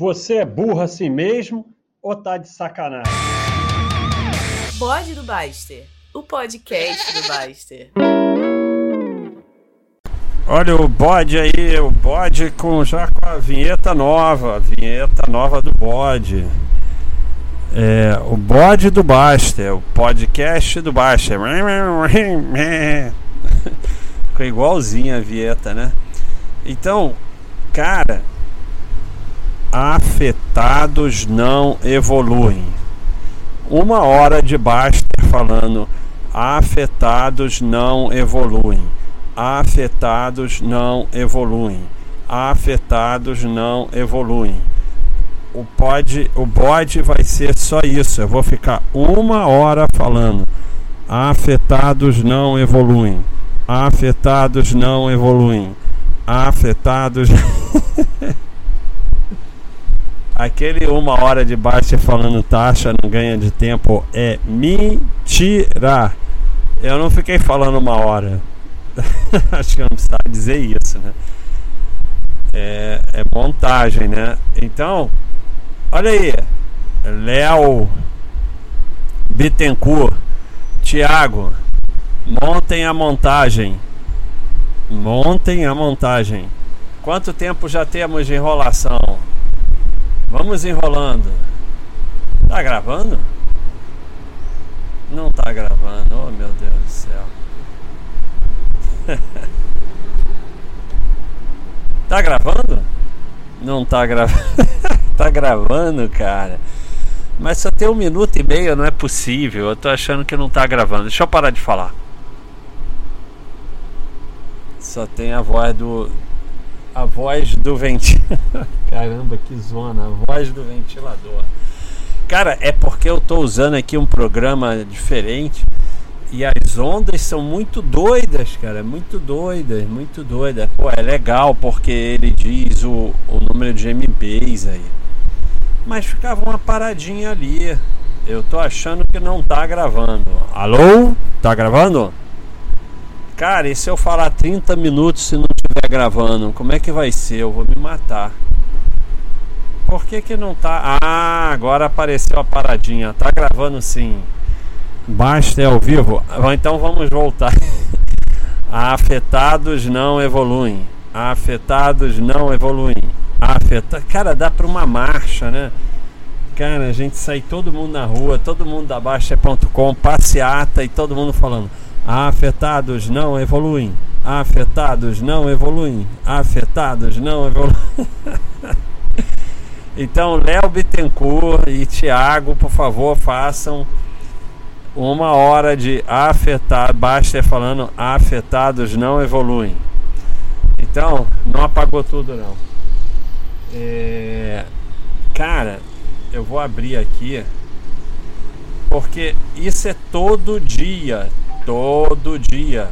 Você é burro assim mesmo ou tá de sacanagem? Bode do Baster, o podcast do Baster. Olha o bode aí, o bode com já com a vinheta nova, a vinheta nova do bode. É, o bode do Baster, o podcast do Baster. Ficou igualzinho a vinheta, né? Então, cara, afetados não evoluem. Uma hora de Baster falando afetados não evoluem. Afetados não evoluem. Afetados não evoluem. O pode, o bode vai ser só isso. Eu vou ficar uma hora falando. Afetados não evoluem. Afetados não evoluem. Afetados. Aquele uma hora de baixa falando taxa não ganha de tempo é mentira. Eu não fiquei falando uma hora. Acho que eu não precisava dizer isso, né? É, é montagem, né? Então, olha aí. Léo Bittencourt, Thiago, montem a montagem. Montem a montagem. Quanto tempo já temos de enrolação? Vamos enrolando. Tá gravando? Não tá gravando. Oh meu Deus do céu. tá gravando? Não tá gravando. tá gravando, cara. Mas só tem um minuto e meio, não é possível. Eu tô achando que não tá gravando. Deixa eu parar de falar. Só tem a voz do, a voz do ventilador. Caramba, que zona, a voz do ventilador. Cara, é porque eu tô usando aqui um programa diferente e as ondas são muito doidas, cara, muito doidas, muito doidas. Pô, é legal porque ele diz o, o número de MBs aí. Mas ficava uma paradinha ali. Eu tô achando que não tá gravando. Alô? Tá gravando? Cara, e se eu falar 30 minutos se não estiver gravando, como é que vai ser? Eu vou me matar. Por que que não tá? Ah, agora apareceu a paradinha. Tá gravando sim. Basta é ao vivo. Então vamos voltar. Afetados não evoluem. Afetados não evoluem. Afeta... Cara, dá para uma marcha, né? Cara, a gente sai todo mundo na rua, todo mundo da Baixa.com, passeata e todo mundo falando. Afetados não evoluem. Afetados não evoluem. Afetados não evoluem. então, Léo Bittencourt e Thiago, por favor, façam uma hora de afetar. Basta falando afetados não evoluem. Então, não apagou tudo não. É... Cara, eu vou abrir aqui porque isso é todo dia, todo dia.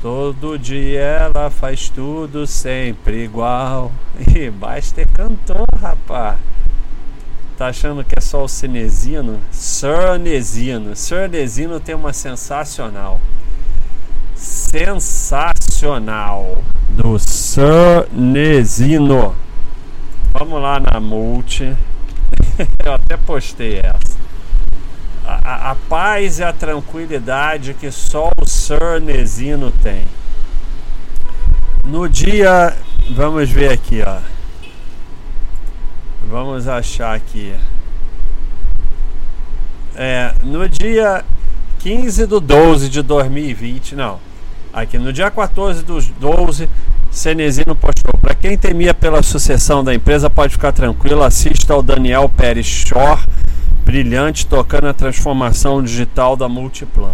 Todo dia ela faz tudo sempre igual. E Baster cantou, rapaz. Tá achando que é só o Cenezino? Cernesino. Cernesino tem uma sensacional. Sensacional. Do Cernesino. Vamos lá na multi. Eu até postei essa a, a, paz e a tranquilidade que só o Cernesino tem. No dia, vamos ver aqui, ó. Vamos achar aqui. É, no dia 15 do 12 de 2020, não. Aqui no dia 14 do 12, Cenezino postou: Para quem temia pela sucessão da empresa, pode ficar tranquilo, assista ao Daniel Pérez Shore brilhante tocando a transformação digital da Multiplan.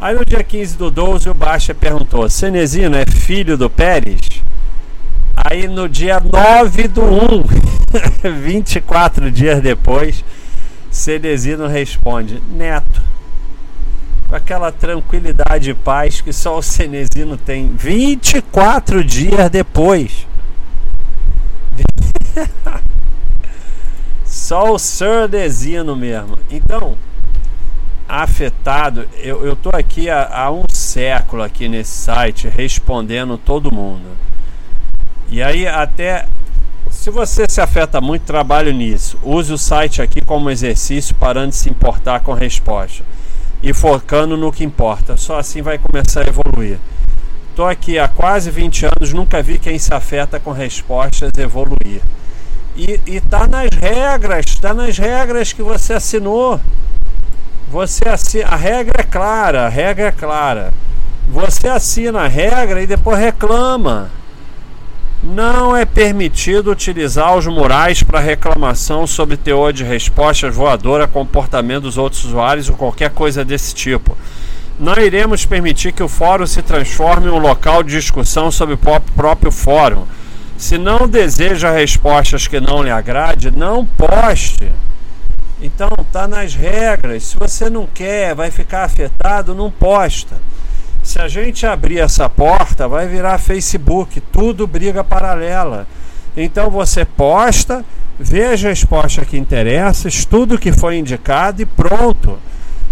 Aí no dia 15 do 12 o Baixa perguntou: Cenezino é filho do Pérez? Aí no dia 9 do 1, 24 dias depois, Cenezino responde: Neto. Com aquela tranquilidade e paz que só o Cenezino tem 24 dias depois. Só o surdesino mesmo. Então, afetado, eu, eu tô aqui há, há um século aqui nesse site respondendo todo mundo. E aí até Se você se afeta muito, trabalhe nisso. Use o site aqui como exercício, parando de se importar com resposta e focando no que importa. Só assim vai começar a evoluir. Estou aqui há quase 20 anos, nunca vi quem se afeta com respostas evoluir. E, está nas regras, está nas regras que você assinou. Você assina, a regra é clara, a regra é clara. Você assina a regra e depois reclama. Não é permitido utilizar os murais para reclamação sobre teor de respostas voadora, comportamento dos outros usuários ou qualquer coisa desse tipo. Não iremos permitir que o fórum se transforme em um local de discussão sobre o próprio fórum. Se não deseja respostas que não lhe agrade, não poste. Então, tá nas regras. Se você não quer, vai ficar afetado, não posta. Se a gente abrir essa porta, vai virar Facebook, tudo briga paralela. Então você posta, vê as respostas que interessam, estuda o que foi indicado e pronto.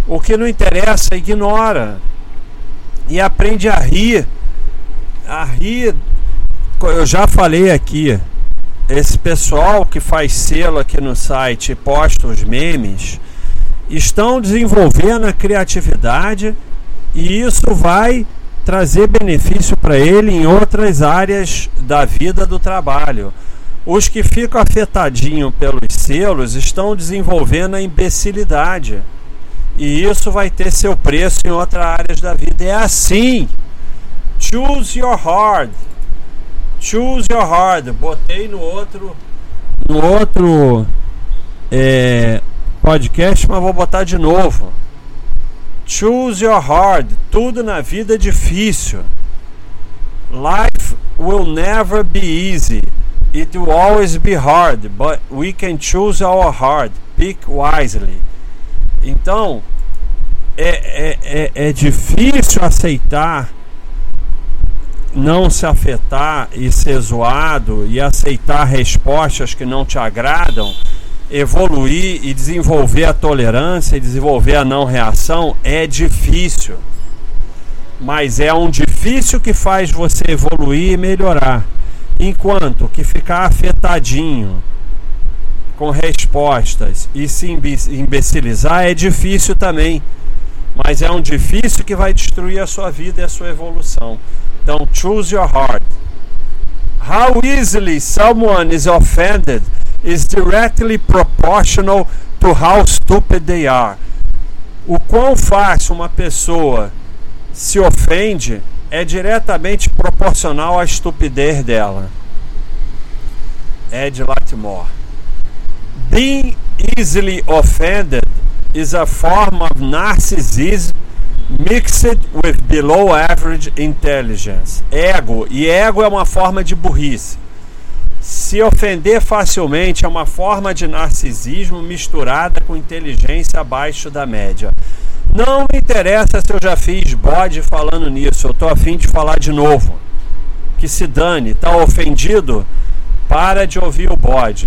O que não interessa, ignora. E aprende a rir. A rir. Eu já falei aqui. Esse pessoal que faz selo aqui no site e posta os memes estão desenvolvendo a criatividade e isso vai trazer benefício para ele em outras áreas da vida do trabalho. Os que ficam afetadinhos pelos selos estão desenvolvendo a imbecilidade. E isso vai ter seu preço em outras áreas da vida. É assim. Choose your hard. Choose your hard. Botei no outro no outro é, podcast, mas vou botar de novo. Choose your hard. Tudo na vida é difícil. Life will never be easy. It will always be hard, but we can choose our hard. Pick wisely. Então, é, é, é, é difícil aceitar não se afetar e ser zoado e aceitar respostas que não te agradam, evoluir e desenvolver a tolerância e desenvolver a não reação é difícil. Mas é um difícil que faz você evoluir e melhorar. Enquanto que ficar afetadinho com respostas e se imbecilizar é difícil também. Mas é um difícil que vai destruir a sua vida e a sua evolução. Então, choose your heart. How easily someone is offended is directly proportional to how stupid they are. O quão fácil uma pessoa se ofende é diretamente proporcional à estupidez dela. Ed Latimore. Being easily offended is a form of narcissism Mixed with below average intelligence. Ego. E ego é uma forma de burrice. Se ofender facilmente é uma forma de narcisismo misturada com inteligência abaixo da média. Não me interessa se eu já fiz bode falando nisso. Eu tô afim de falar de novo. Que se dane. Tá ofendido? Para de ouvir o bode.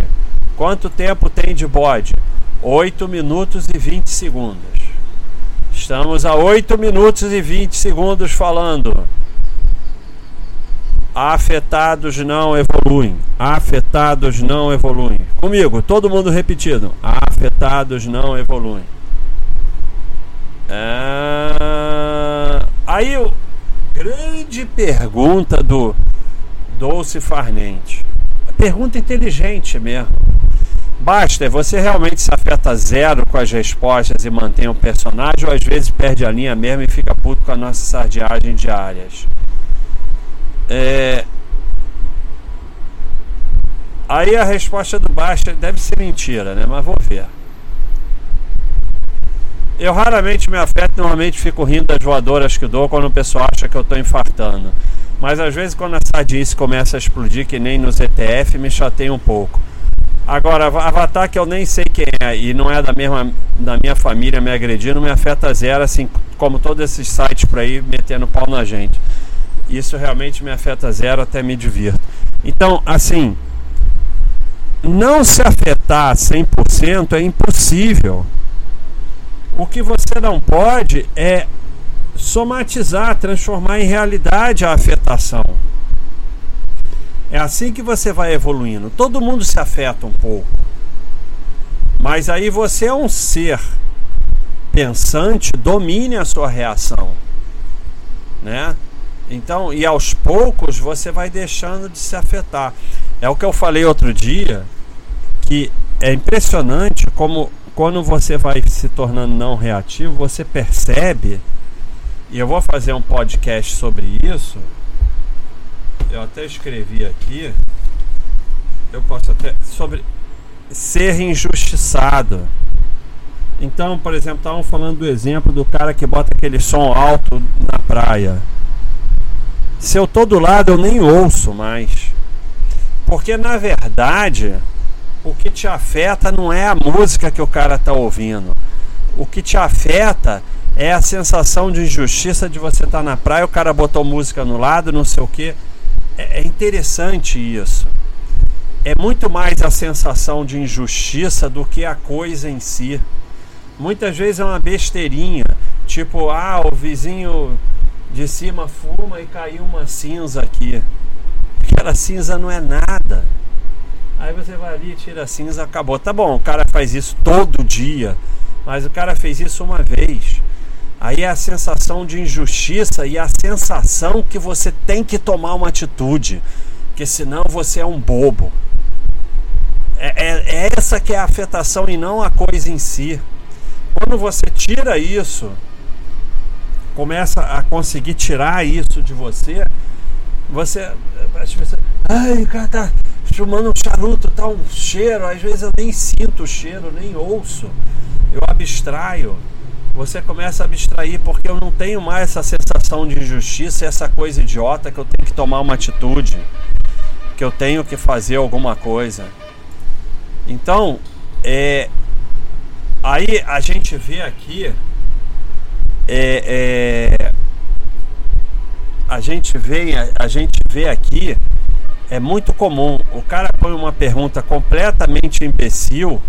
Quanto tempo tem de bode? 8 minutos e 20 segundos. Estamos a 8 minutos e 20 segundos falando. Afetados não evoluem. Afetados não evoluem. Comigo, todo mundo repetido. Afetados não evoluem. É... Aí, o... grande pergunta do Dolce Farnente. Pergunta inteligente mesmo. Basta, você realmente se afeta zero com as respostas e mantém o personagem, ou às vezes perde a linha mesmo e fica puto com a nossa sardiagem diárias? É... Aí a resposta do Basta deve ser mentira, né? Mas vou ver. Eu raramente me afeto, normalmente fico rindo das voadoras que dou quando o pessoal acha que eu estou infartando. Mas às vezes quando a sardice começa a explodir, que nem nos ETF, me chateia um pouco. Agora, Avatar que eu nem sei quem é e não é da mesma da minha família me agredindo, me afeta zero, assim como todos esses sites por aí metendo pau na gente. Isso realmente me afeta zero, até me divirto. Então, assim, não se afetar 100% é impossível. O que você não pode é somatizar, transformar em realidade a afetação. É assim que você vai evoluindo. Todo mundo se afeta um pouco. Mas aí você é um ser pensante, domine a sua reação, né? Então, e aos poucos você vai deixando de se afetar. É o que eu falei outro dia, que é impressionante como quando você vai se tornando não reativo, você percebe, e eu vou fazer um podcast sobre isso. Eu até escrevi aqui. Eu posso até sobre ser injustiçado. Então, por exemplo, estavam falando do exemplo do cara que bota aquele som alto na praia. Se eu tô do lado, eu nem ouço mais. Porque na verdade, o que te afeta não é a música que o cara tá ouvindo. O que te afeta é a sensação de injustiça de você estar tá na praia, o cara botou música no lado, não sei o que. É, interessante isso. É muito mais a sensação de injustiça do que a coisa em si. Muitas vezes é uma besteirinha, tipo, ah, o vizinho de cima fuma e caiu uma cinza aqui. Aquela cinza não é nada. Aí você vai ali, tira a cinza, acabou. Tá bom, o cara faz isso todo dia, mas o cara fez isso uma vez. Aí é a sensação de injustiça e a sensação que você tem que tomar uma atitude, porque senão você é um bobo. É, é, é essa que é a afetação e não a coisa em si. Quando você tira isso, começa a conseguir tirar isso de você, você. você ai, o cara tá fumando um charuto, tá um cheiro, às vezes eu nem sinto o cheiro, nem ouço. Eu abstraio. Você começa a abstrair porque eu não tenho mais essa sensação de injustiça, essa coisa idiota que eu tenho que tomar uma atitude, que eu tenho que fazer alguma coisa. Então, é, Aí a gente vê aqui. É, é, a gente vê, a, gente vê aqui. É muito comum. O cara põe uma pergunta completamente imbecil.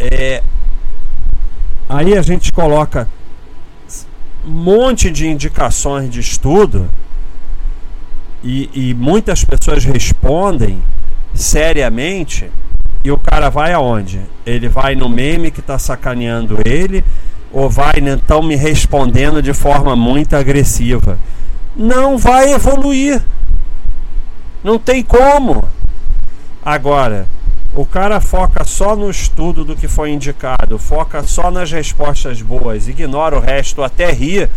É, aí a gente coloca um monte de indicações de estudo e, e muitas pessoas respondem seriamente e o cara vai aonde? Ele vai no meme que está sacaneando ele ou vai então me respondendo de forma muito agressiva? Não vai evoluir. Não tem como. Agora, o cara foca só no estudo do que foi indicado, foca só nas respostas boas, ignora o resto, até ri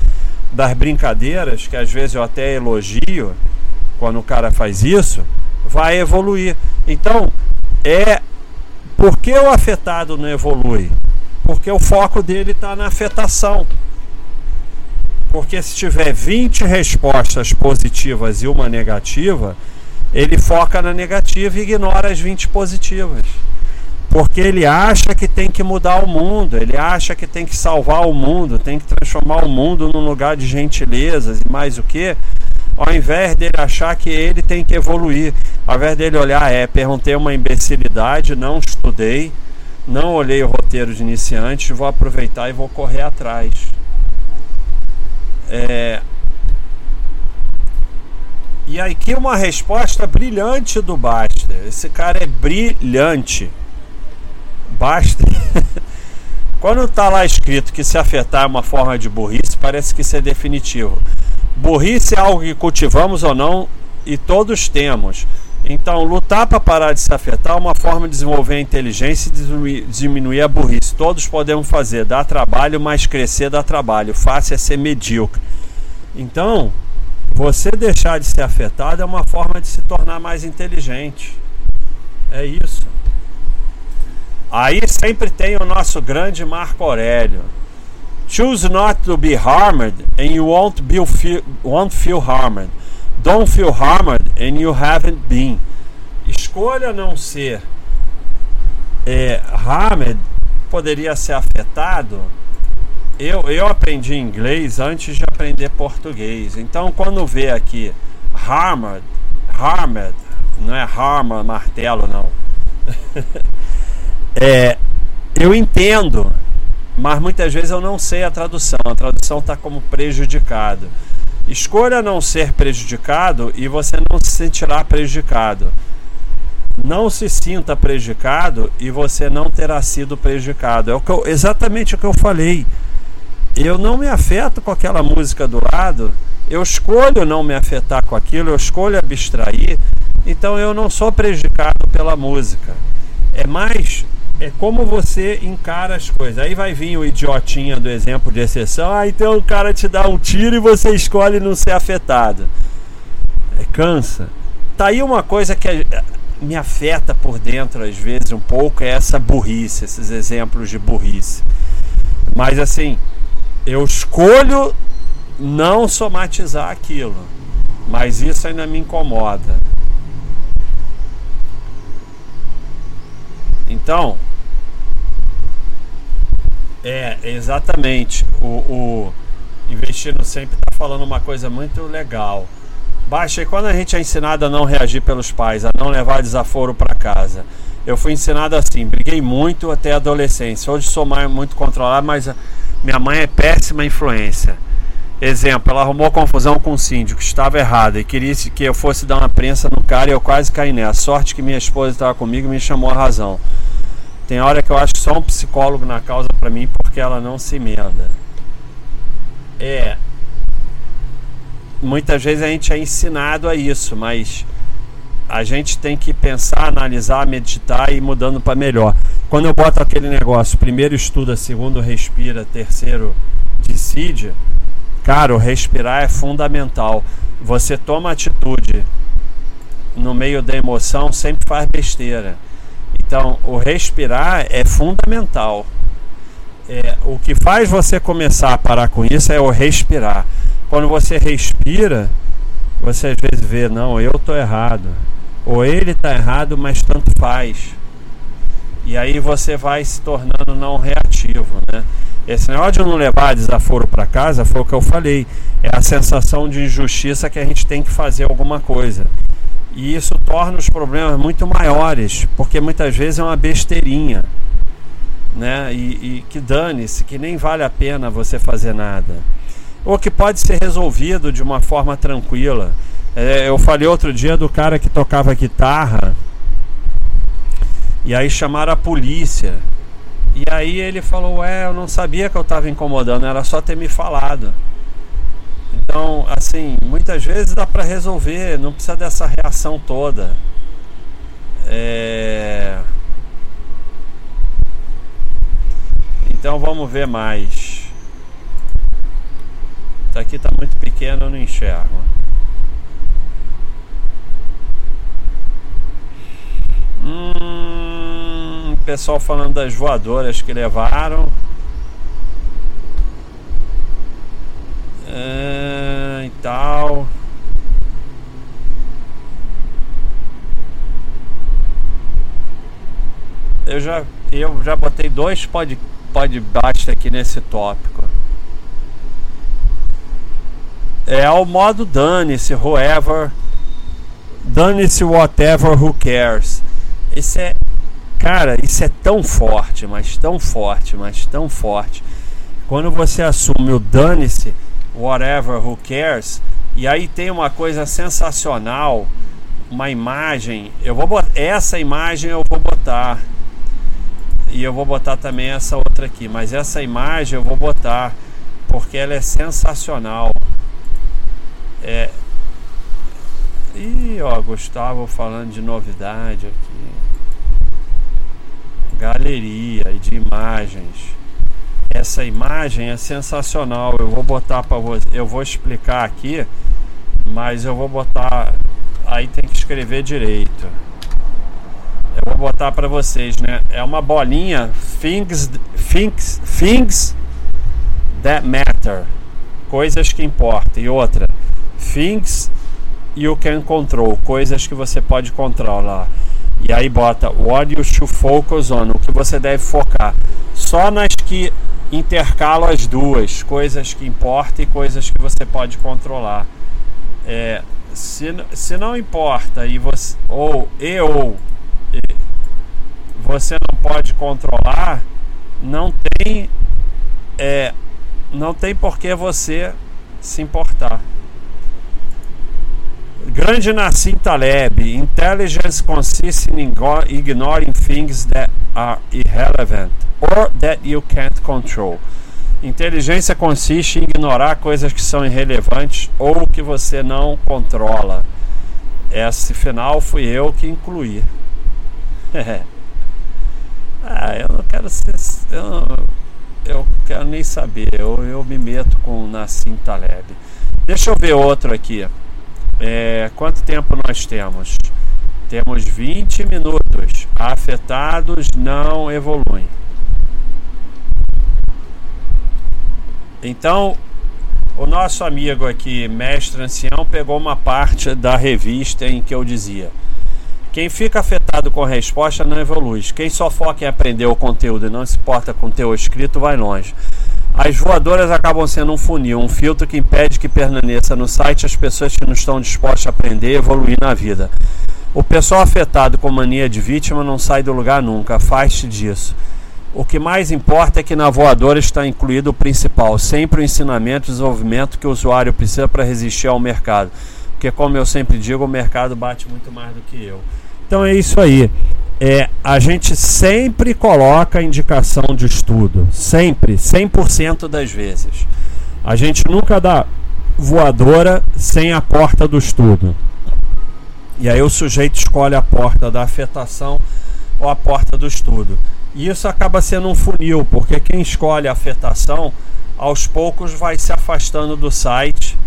das brincadeiras, que às vezes eu até elogio quando o cara faz isso, vai evoluir. Então, é por que o afetado não evolui? Porque o foco dele está na afetação. Porque se tiver 20 respostas positivas e uma negativa, ele foca na negativa e ignora as 20 positivas. Porque ele acha que tem que mudar o mundo, ele acha que tem que salvar o mundo, tem que transformar o mundo num lugar de gentilezas e mais o que, ao invés dele achar que ele tem que evoluir, ao invés dele olhar, é, perguntei uma imbecilidade, não estudei, não olhei o roteiro de iniciante, vou aproveitar e vou correr atrás. É... E aqui uma resposta brilhante do Baster. Esse cara é brilhante. Baster. Quando está lá escrito que se afetar é uma forma de burrice, parece que isso é definitivo. Burrice é algo que cultivamos ou não e todos temos. Então, lutar para parar de se afetar é uma forma de desenvolver a inteligência e diminuir a burrice. Todos podemos fazer, dá trabalho, mas crescer dá trabalho. Fácil é ser medíocre. Então, você deixar de ser afetado é uma forma de se tornar mais inteligente. É isso. Aí sempre tem o nosso grande Marco Aurélio. Choose not to be harmed and you won't, be won't feel harmed. Don't feel harmed and you haven't been. Escolha não ser é, harmed, poderia ser afetado. Eu, eu aprendi inglês antes de aprender português. Então, quando vê aqui harmed, harmed, não é harma martelo, não. é, eu entendo mas muitas vezes eu não sei a tradução. A tradução está como prejudicado. Escolha não ser prejudicado e você não se sentirá prejudicado. Não se sinta prejudicado e você não terá sido prejudicado. É o eu, exatamente o que eu falei. Eu não me afeto com aquela música do lado, eu escolho não me afetar com aquilo, eu escolho abstrair, então eu não sou prejudicado pela música. É mais é como você encara as coisas. Aí vai vir o idiotinha do exemplo de exceção. Ah, então o cara te dá um tiro e você escolhe não ser afetado. É, cansa. Tá aí uma coisa que é, me afeta por dentro às vezes um pouco é essa burrice, esses exemplos de burrice. Mas assim, eu escolho não somatizar aquilo, mas isso ainda me incomoda. Então, é, exatamente. O, o Investindo Sempre está falando uma coisa muito legal. Baixa, e quando a gente é ensinado a não reagir pelos pais, a não levar desaforo para casa. Eu fui ensinado assim, briguei muito até a adolescência. Hoje sou mais, muito controlado, mas minha mãe é péssima influência. Exemplo, ela arrumou confusão com o síndico, estava errada e queria que eu fosse dar uma prensa no cara e eu quase caí nessa. Sorte que minha esposa estava comigo e me chamou a razão. Tem hora que eu acho só um psicólogo na causa para mim porque ela não se emenda. É. Muitas vezes a gente é ensinado a isso, mas a gente tem que pensar, analisar, meditar e ir mudando para melhor. Quando eu boto aquele negócio, primeiro estuda, segundo respira, terceiro decide, cara, o respirar é fundamental. Você toma atitude no meio da emoção, sempre faz besteira. Então, o respirar é fundamental. É, o que faz você começar a parar com isso é o respirar. Quando você respira, você às vezes vê, não, eu estou errado. Ou ele está errado, mas tanto faz. E aí você vai se tornando não reativo, né? Esse negócio de não levar desaforo para casa foi o que eu falei. É a sensação de injustiça que a gente tem que fazer alguma coisa. E isso torna os problemas muito maiores, porque muitas vezes é uma besteirinha, né? E, e que dane-se, que nem vale a pena você fazer nada. Ou que pode ser resolvido de uma forma tranquila. É, eu falei outro dia do cara que tocava guitarra e aí chamaram a polícia. E aí ele falou: Ué, eu não sabia que eu estava incomodando, era só ter me falado. Então, assim, muitas vezes dá para resolver, não precisa dessa reação toda. É... Então vamos ver mais. Isso aqui está muito pequeno, eu não enxergo. Hum, pessoal falando das voadoras que levaram. uh, e tal. Eu já, eu já botei dois pod, pod basta aqui nesse tópico. É o modo dane-se, whoever. Dane-se, whatever, who cares. Isso é. Cara, isso é tão forte, mas tão forte, mas tão forte. Quando você assume o dane-se, whatever, who cares. E aí tem uma coisa sensacional, uma imagem. Eu vou botar, essa imagem eu vou botar. E eu vou botar também essa outra aqui, mas essa imagem eu vou botar porque ela é sensacional. É Ih, ó, Gustavo falando de novidade aqui. Galeria e de imagens essa imagem é sensacional. Eu vou botar para você, eu vou explicar aqui, mas eu vou botar aí tem que escrever direito. Eu vou botar para vocês, né? É uma bolinha things things things that matter, coisas que importam. E outra, things you can control, coisas que você pode controlar. E aí bota what you should focus on, o que você deve focar. Só nas que intercalo as duas, coisas que importam e coisas que você pode controlar. É, se, se não importa e você ou e ou e, você não pode controlar, não tem é, não tem por que você se importar. Grande Nassim Taleb, intelligence consists in ignoring things that are irrelevant or that you can't control. Inteligência consiste em ignorar coisas que são irrelevantes ou que você não controla. Esse final fui eu que incluí. ah, eu não quero ser. Eu, eu quero nem saber. Eu, eu me meto com Nassim Taleb. Deixa eu ver outro aqui. É, quanto tempo nós temos? Temos 20 minutos. Afetados não evoluem. Então, o nosso amigo aqui, mestre ancião, pegou uma parte da revista em que eu dizia: quem fica afetado com a resposta não evolui. Quem só foca em aprender o conteúdo e não se porta com o teu escrito vai longe. As voadoras acabam sendo um funil, um filtro que impede que permaneça no site as pessoas que não estão dispostas a aprender e evoluir na vida. O pessoal afetado com mania de vítima não sai do lugar nunca, afaste disso. O que mais importa é que na voadora está incluído o principal, sempre o ensinamento e desenvolvimento que o usuário precisa para resistir ao mercado. Porque, como eu sempre digo, o mercado bate muito mais do que eu. Então é isso aí é, a gente sempre coloca indicação de estudo, sempre, 100% das vezes. A gente nunca dá voadora sem a porta do estudo. E aí o sujeito escolhe a porta da afetação ou a porta do estudo. E isso acaba sendo um funil, porque quem escolhe a afetação, aos poucos vai se afastando do site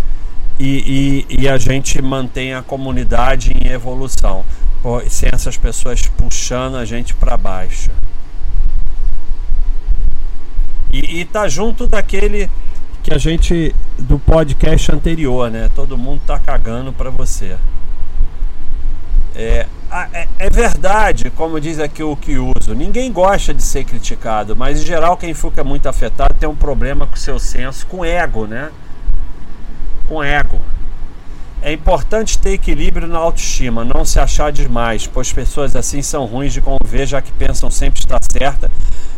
e, e, e a gente mantém a comunidade em evolução sem essas pessoas puxando a gente para baixo. E, e tá junto daquele que a gente do podcast anterior, né? Todo mundo tá cagando para você. É, é, é, verdade, como diz aqui o que uso. Ninguém gosta de ser criticado, mas em geral quem fica muito afetado tem um problema com seu senso, com ego, né? Com ego. É importante ter equilíbrio na autoestima, não se achar demais, pois pessoas assim são ruins de conviver, já que pensam sempre estar certa,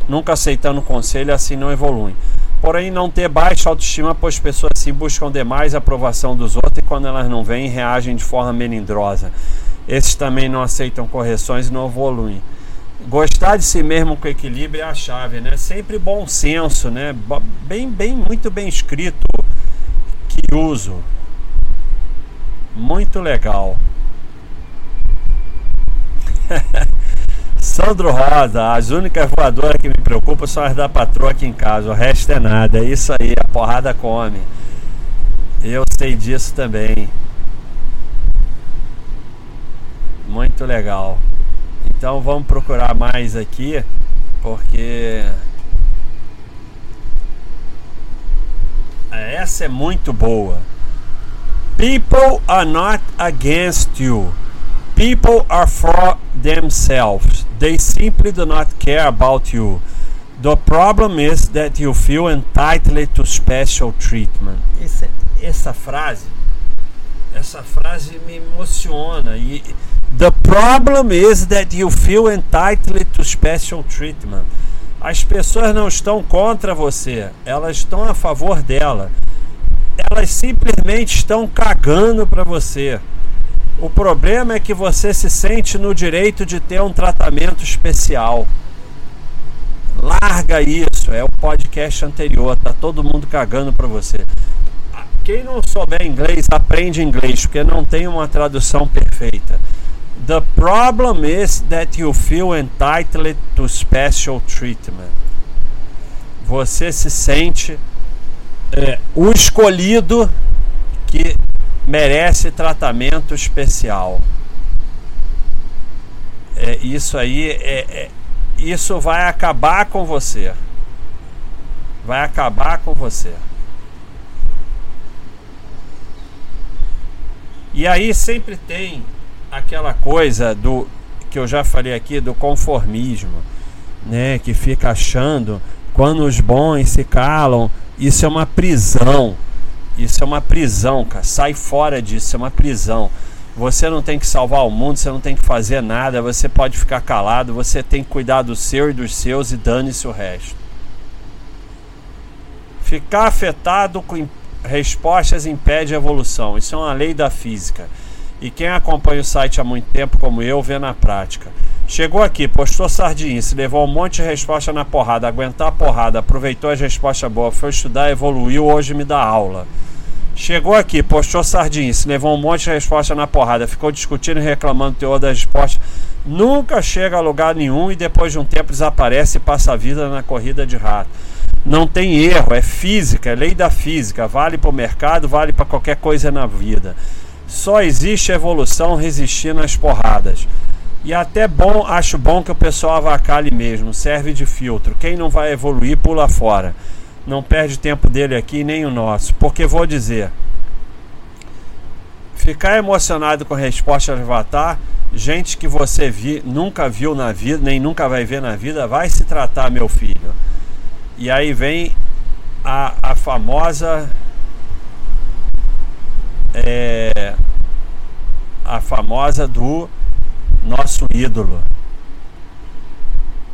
nunca aceitando conselho assim não evoluem. Porém, não ter baixa autoestima, pois pessoas assim buscam demais a aprovação dos outros e quando elas não vêm, reagem de forma melindrosa. Esses também não aceitam correções e não evoluem. Gostar de si mesmo com equilíbrio é a chave, né? Sempre bom senso, né? Bem, bem, muito bem escrito que uso. Muito legal. Sandro Rosa, as únicas voadoras que me preocupam são as da patroa aqui em casa, o resto é nada. É isso aí, a porrada come. Eu sei disso também. Muito legal. Então vamos procurar mais aqui, porque essa é muito boa. People are not against you. People are for themselves. They simply do not care about you. The problem is that you feel entitled to special treatment. Essa, essa frase, essa frase me emociona. E the problem is that you feel entitled to special treatment. As pessoas não estão contra você, elas estão a favor dela elas simplesmente estão cagando para você. O problema é que você se sente no direito de ter um tratamento especial. Larga isso, é o podcast anterior, tá todo mundo cagando para você. Quem não souber inglês, aprende inglês, porque não tem uma tradução perfeita. The problem is that you feel entitled to special treatment. Você se sente é, o escolhido que merece tratamento especial. É, isso aí é, é, isso vai acabar com você. Vai acabar com você. E aí sempre tem aquela coisa do que eu já falei aqui do conformismo, né, que fica achando quando os bons se calam, isso é uma prisão. Isso é uma prisão, cara. Sai fora disso, é uma prisão. Você não tem que salvar o mundo, você não tem que fazer nada, você pode ficar calado, você tem que cuidar do seu e dos seus e dane-se o resto. Ficar afetado com respostas impede a evolução. Isso é uma lei da física. E quem acompanha o site há muito tempo, como eu, vê na prática. Chegou aqui, postou sardinha, se levou um monte de resposta na porrada, aguentar a porrada, aproveitou as respostas boas, foi estudar, evoluiu, hoje me dá aula. Chegou aqui, postou sardinha, se levou um monte de resposta na porrada, ficou discutindo e reclamando o teor das respostas, nunca chega a lugar nenhum e depois de um tempo desaparece e passa a vida na corrida de rato. Não tem erro, é física, é lei da física, vale para o mercado, vale para qualquer coisa na vida. Só existe evolução resistindo às porradas. E até bom, acho bom que o pessoal avacalhe mesmo, serve de filtro. Quem não vai evoluir, pula fora. Não perde tempo dele aqui, nem o nosso. Porque vou dizer, ficar emocionado com a resposta de Avatar, gente que você vi, nunca viu na vida, nem nunca vai ver na vida, vai se tratar, meu filho. E aí vem a, a famosa. É, a famosa do nosso ídolo.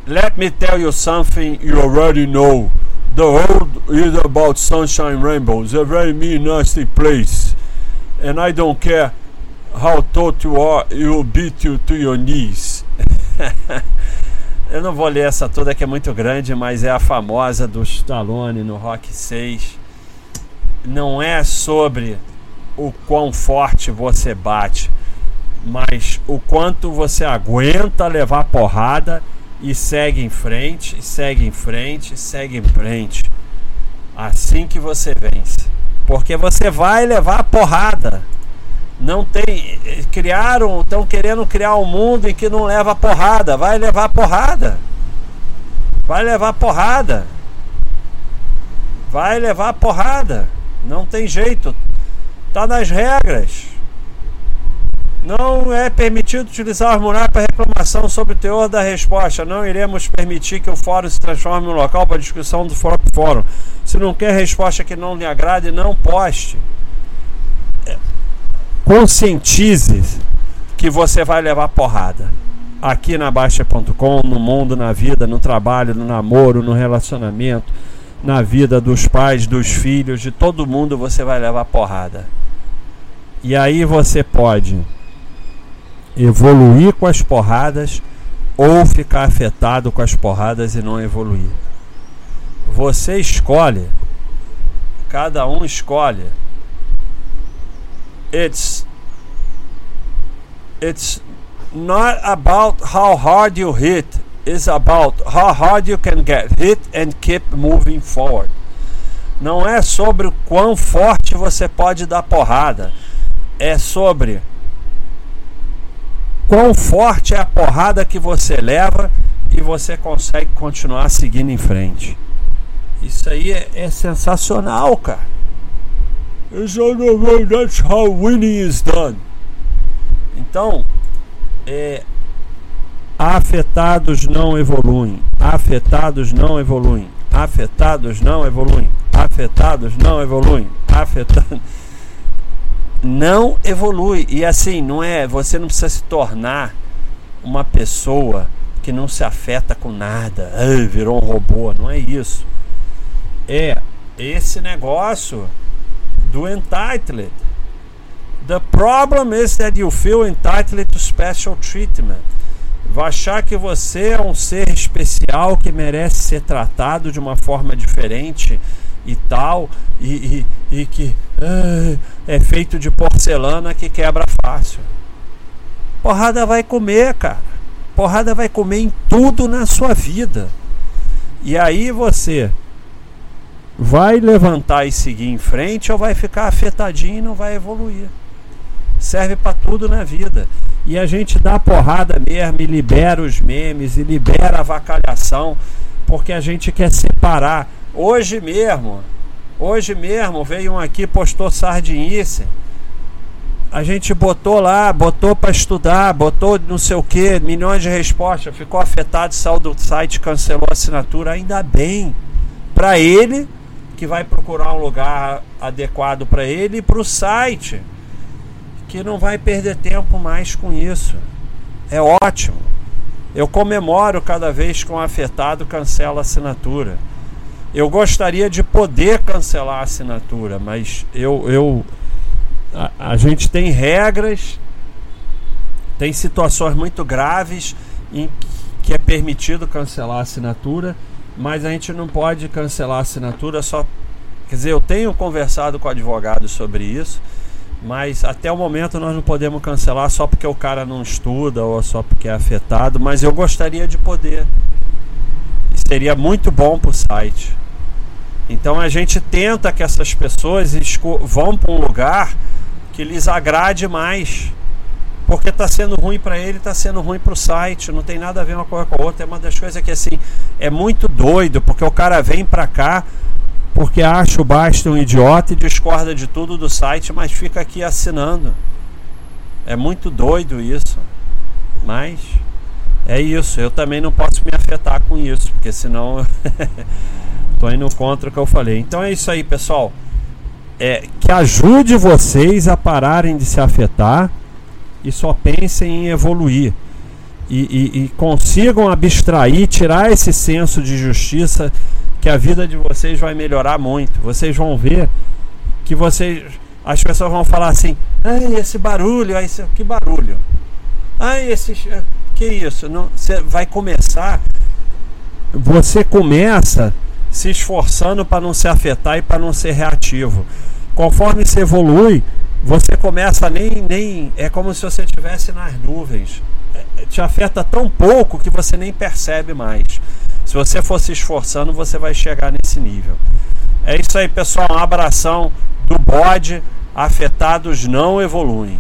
Let me tell you something you already know. The world is about sunshine rainbows, a very mean, nasty place. And I don't care how taught you are, you'll beat you to your knees. Eu não vou ler essa toda que é muito grande, mas é a famosa do Stallone no Rock 6. Não é sobre o quão forte você bate, mas o quanto você aguenta levar porrada e segue em frente, segue em frente, segue em frente. Assim que você vence. Porque você vai levar porrada. Não tem. Criaram, estão querendo criar um mundo em que não leva porrada. Vai levar porrada. Vai levar porrada. Vai levar porrada. Não tem jeito. Tá nas regras. Não é permitido utilizar o formulário para reclamação sobre o teor da resposta. Não iremos permitir que o fórum se transforme em um local para discussão do fórum. Se não quer resposta que não lhe agrade, não poste. Conscientize que você vai levar porrada. Aqui na Baixa.com, no mundo, na vida, no trabalho, no namoro, no relacionamento, na vida dos pais, dos filhos, de todo mundo, você vai levar porrada. E aí você pode evoluir com as porradas ou ficar afetado com as porradas e não evoluir. Você escolhe, cada um escolhe. It's it's not about how hard you hit, it's about how hard you can get hit and keep moving forward. Não é sobre o quão forte você pode dar porrada, é sobre quão forte é a porrada que você leva e você consegue continuar seguindo em frente. Isso aí é, é sensacional, cara. That's how winning is done. Então, é, afetados não evoluem, afetados não evoluem, afetados não evoluem, afetados não evoluem, afetados não evolui. E assim, não é, você não precisa se tornar uma pessoa que não se afeta com nada, Ai, virou um robô, não é isso. É esse negócio do entitled. The problem is that you feel entitled to special treatment. Vai achar que você é um ser especial que merece ser tratado de uma forma diferente e tal, e, e, e que ah, é feito de porcelana que quebra fácil. Porrada vai comer, cara. Porrada vai comer em tudo na sua vida. E aí você vai levantar e seguir em frente ou vai ficar afetadinho e não vai evoluir. Serve para tudo na vida. E a gente dá porrada mesmo e libera os memes e libera a vacalhação porque a gente quer separar Hoje mesmo, hoje mesmo veio um aqui, postou sardinice. A gente botou lá, botou para estudar, botou não sei o que, milhões de respostas, ficou afetado, saiu do site, cancelou a assinatura, ainda bem. Para ele, que vai procurar um lugar adequado para ele, e para o site, que não vai perder tempo mais com isso. É ótimo. Eu comemoro cada vez que um afetado cancela a assinatura. Eu gostaria de poder cancelar a assinatura, mas eu, eu a, a gente tem regras Tem situações muito graves em que é permitido cancelar a assinatura, mas a gente não pode cancelar a assinatura só. Quer dizer, eu tenho conversado com advogados sobre isso, mas até o momento nós não podemos cancelar só porque o cara não estuda ou só porque é afetado, mas eu gostaria de poder. Seria muito bom para o site. Então a gente tenta que essas pessoas vão para um lugar que lhes agrade mais porque está sendo ruim para ele, está sendo ruim para o site, não tem nada a ver uma coisa com a outra. É uma das coisas que assim é muito doido, porque o cara vem para cá porque acha o Basta um idiota e discorda de tudo do site, mas fica aqui assinando. É muito doido isso. Mas é isso, eu também não posso me afetar com isso, porque senão tô indo contra o que eu falei. Então é isso aí, pessoal. É, que ajude vocês a pararem de se afetar e só pensem em evoluir. E, e, e, consigam abstrair, tirar esse senso de justiça, que a vida de vocês vai melhorar muito. Vocês vão ver que vocês. As pessoas vão falar assim: ai, esse barulho, ai, esse, que barulho. Ai, esse. Que isso? Não, você vai começar. Você começa se esforçando para não se afetar e para não ser reativo. Conforme você evolui, você começa nem nem é como se você estivesse nas nuvens. É, te afeta tão pouco que você nem percebe mais. Se você for se esforçando, você vai chegar nesse nível. É isso aí, pessoal. Um abração do bode. Afetados não evoluem.